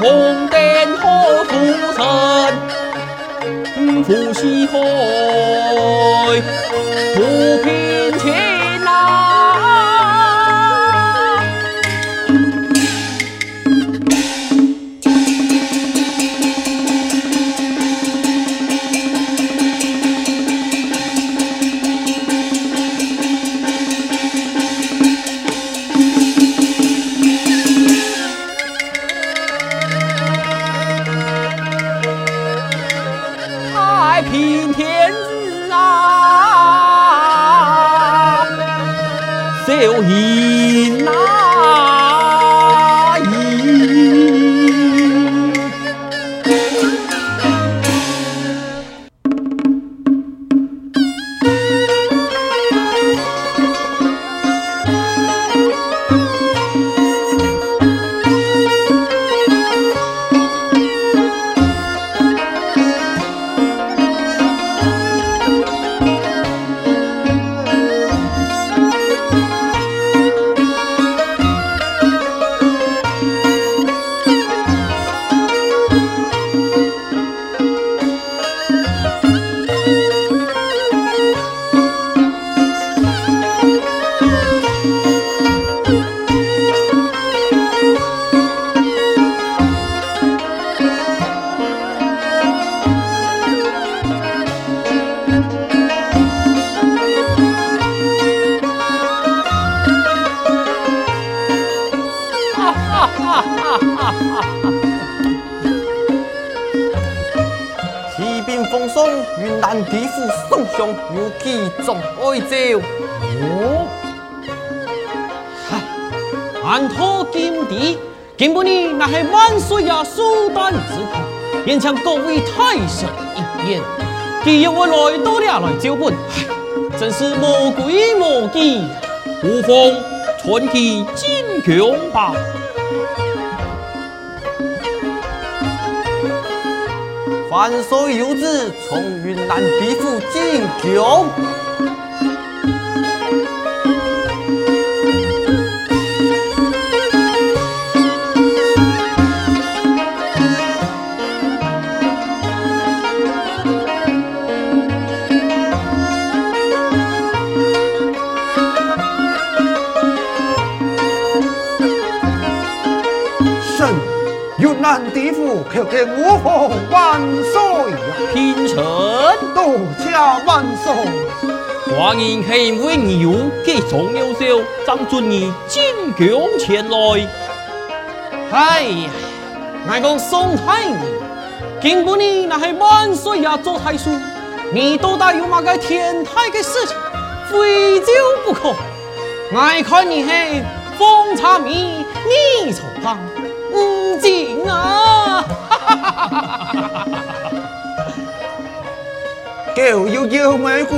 红灯何处寻？扶西海，不偏前。eu ri. 送云南地府宋兄如今总爱照。哦安托金笛金不离那是万岁爷苏丹之体勉强各位太上一言既然我来到了来照本真是无鬼无忌无妨传奇金琼吧。山水游子从云南抵沪进贡地府求见我方万岁呀！嫔臣多谢万岁。寡人系因为你有给重优秀，张准你进宫前来。哎呀，我讲宋太医，今不你那系万岁呀做太叔，你到底有嘛个天大的事情，非就不可。我看你系风茶米，你错旁。唔紧啊！狗有妖媚骨，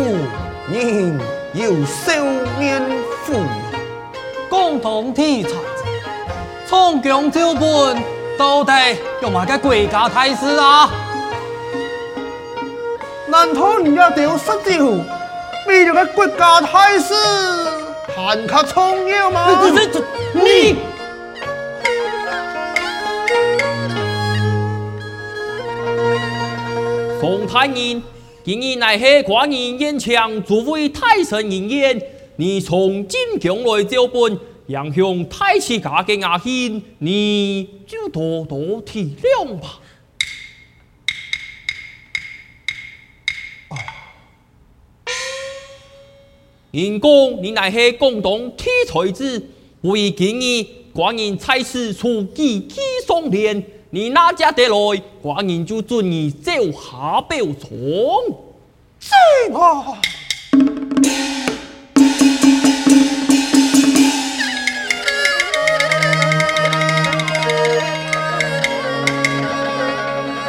人有笑面虎。共同体察，从强招本到底有嘛个国家大事啊？难道你要丢失酒，比这个国家大事还较重要吗？你。宋太医，今日乃是寡人愿请诸位太神应验，你从进宫来招本，让向太师家的雅兴，你就多多体谅吧。因公你乃是广东铁才子，为今日寡人在此出几几双脸。你哪家得来，寡人就准你走下表从。是啊，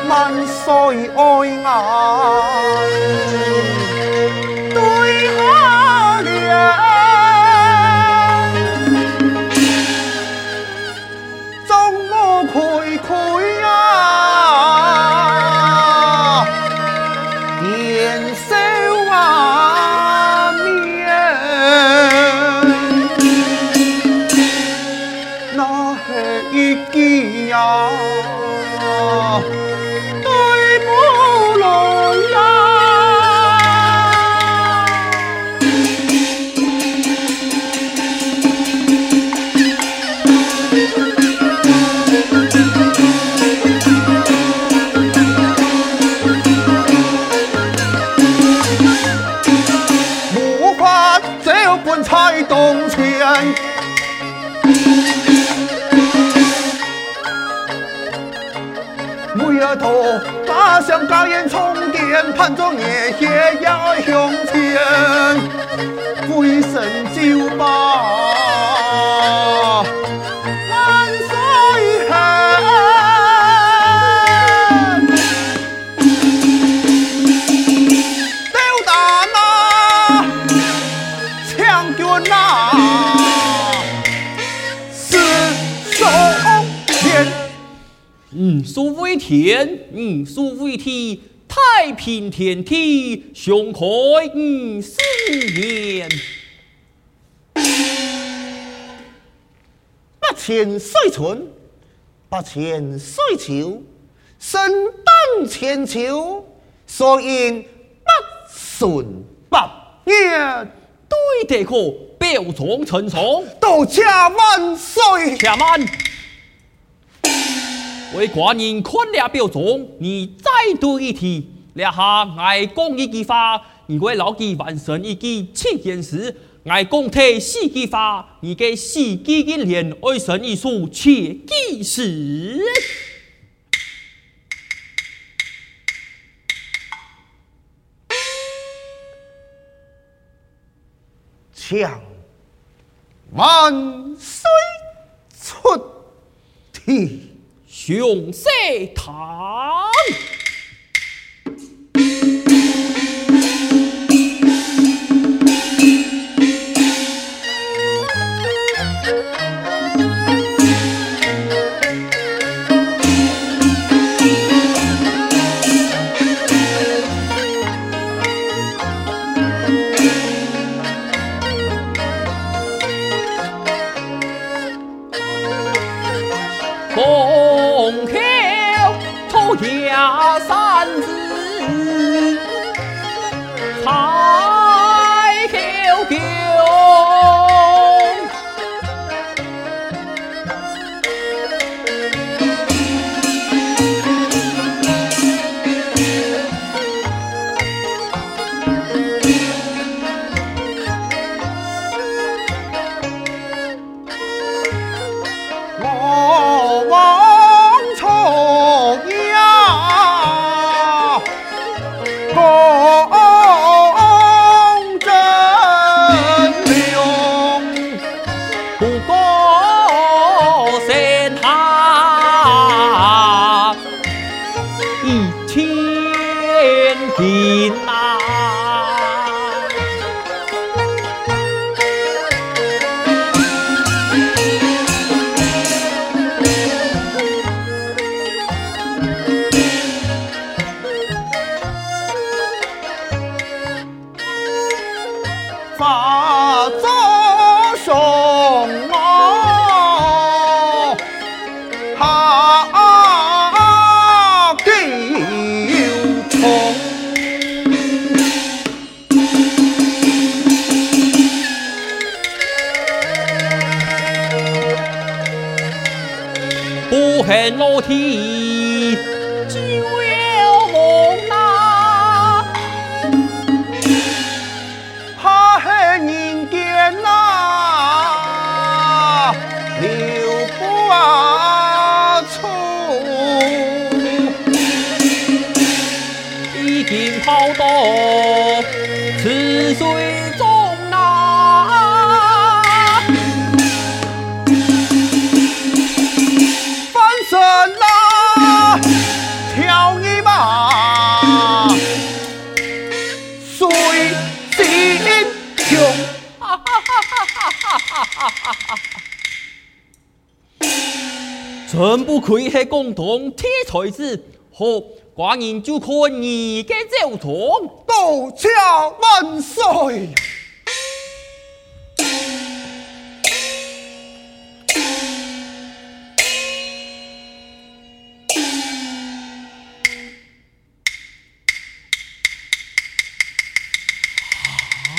万岁爱啊。头马上加烟充电，盼着夜夜要向前，鬼神就把。数为天，嗯，数为地，太平天地，雄开五四年。八千岁春，八千岁秋，生旦千秋，所应不顺八年。对得可，表忠臣上，多谢万岁。且慢。为寡人看了表忠，你再读一题。列下爱讲一句话，如果牢记完成一句七件事，爱讲提四句话，你给四句金莲爱神一书切记时。将万岁出题。雄色堂。马走双毛，好狗冲！不恨老天。真不愧是广东铁才子，好，寡人就看你嘅奏章，多谢万岁。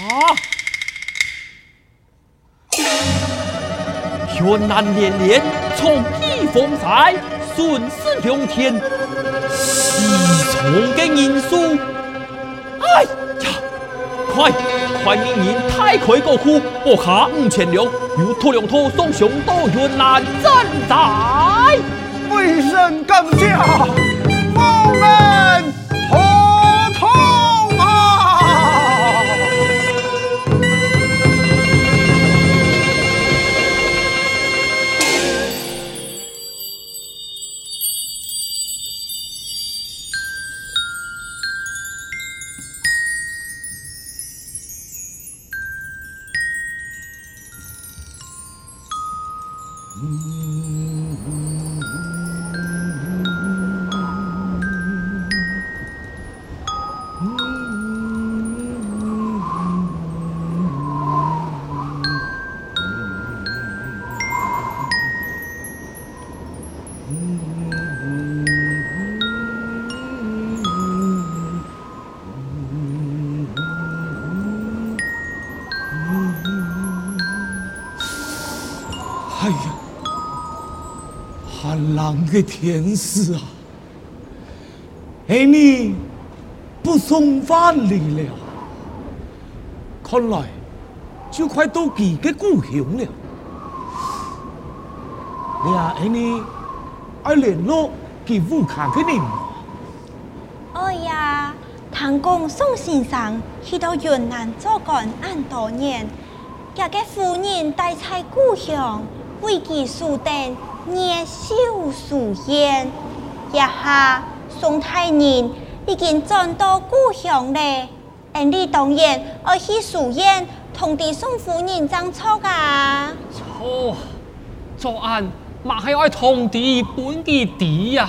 啊！云南连连从。风采顺势良田，西从的人数，哎呀，快！欢迎您太魁过库，我下五千两，又拖两拖送上到云南镇寨，微臣感谢，寒冷的天使啊！哎，你不送饭嚟了，看来就快到佢嘅故乡了。你啊，哎你爱联络佢武康嘅人吗？哎呀，唐公宋先生去到云南做官很多年，家嘅夫人待在故乡。为其树灯热绣书砚，一下宋太人已经转到故乡了。俺哋当然要去书院同啲宋夫人争吵噶。错，做案嘛还要同啲本地啲呀。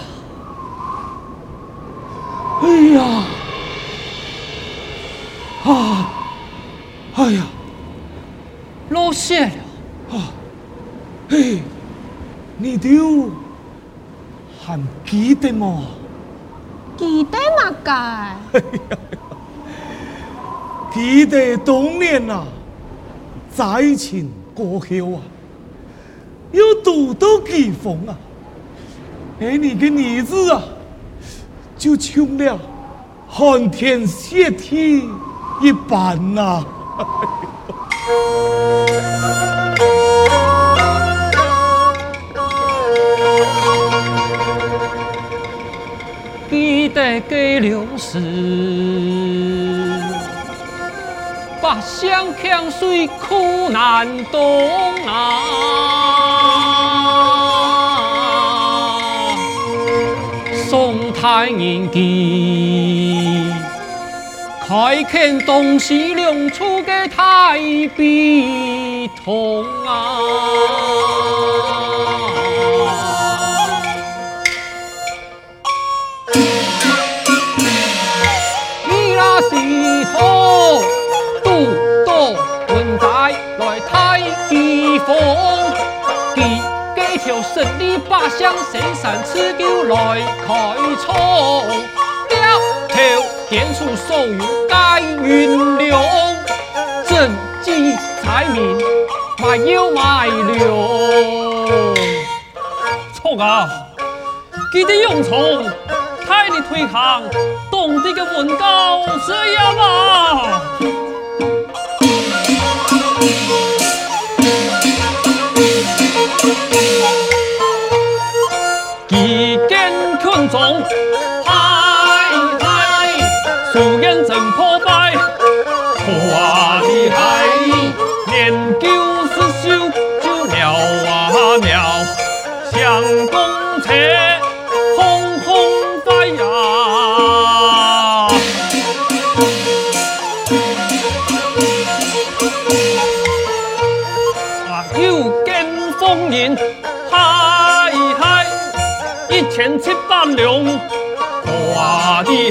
哎呀，啊，哎呀，落雪了啊！嘿，你丢还记得吗？记得嘛？个？记得当年啊，灾情过后啊，又度到季风啊，而，你个儿子啊，就成了寒天雪地一般呐、啊。给了时，八乡强水苦难当啊！宋太人记，开垦东西两处的太悲痛啊！时候都到云寨来太地方，几几条十里八乡深山持久来开仓，了头点出所有该运量，政绩财民没有卖粮。错啊，记得用从看你推扛。皇帝的文高这样啊！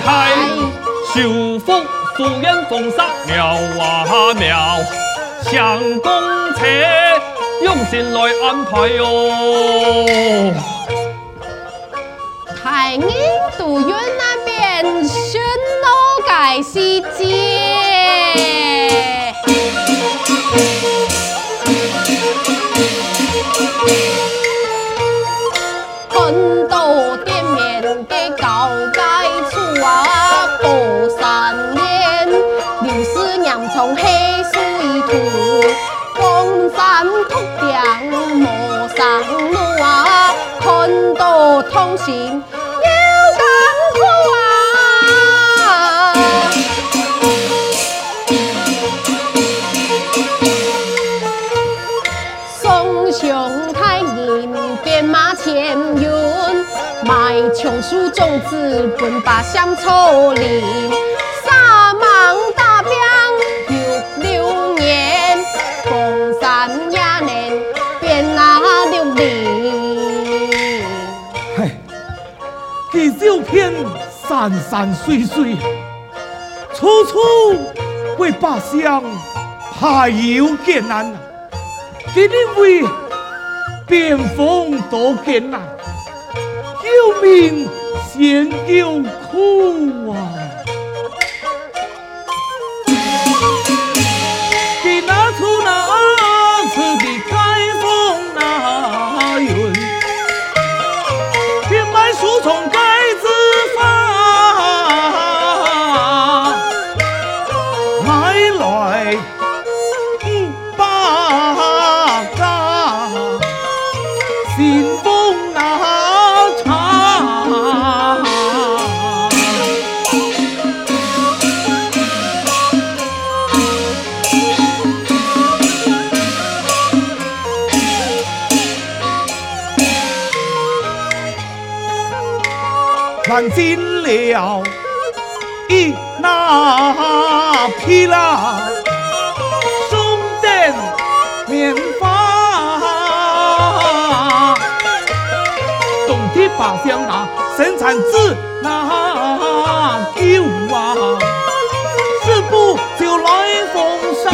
害！修复书院风沙妙啊妙，相公且用心来安排哟、哦。太原都院那边巡逻改细节。南水土，风山秃顶莫上路啊，看到痛心。琼树种子，奔把香草林，山山水水，处处为百姓排忧解难，今日为边防多艰难。救命先救苦啊！看尽了一那匹啦，松镰棉花，懂的把香拿，生产子那酒啊，是不就来封杀？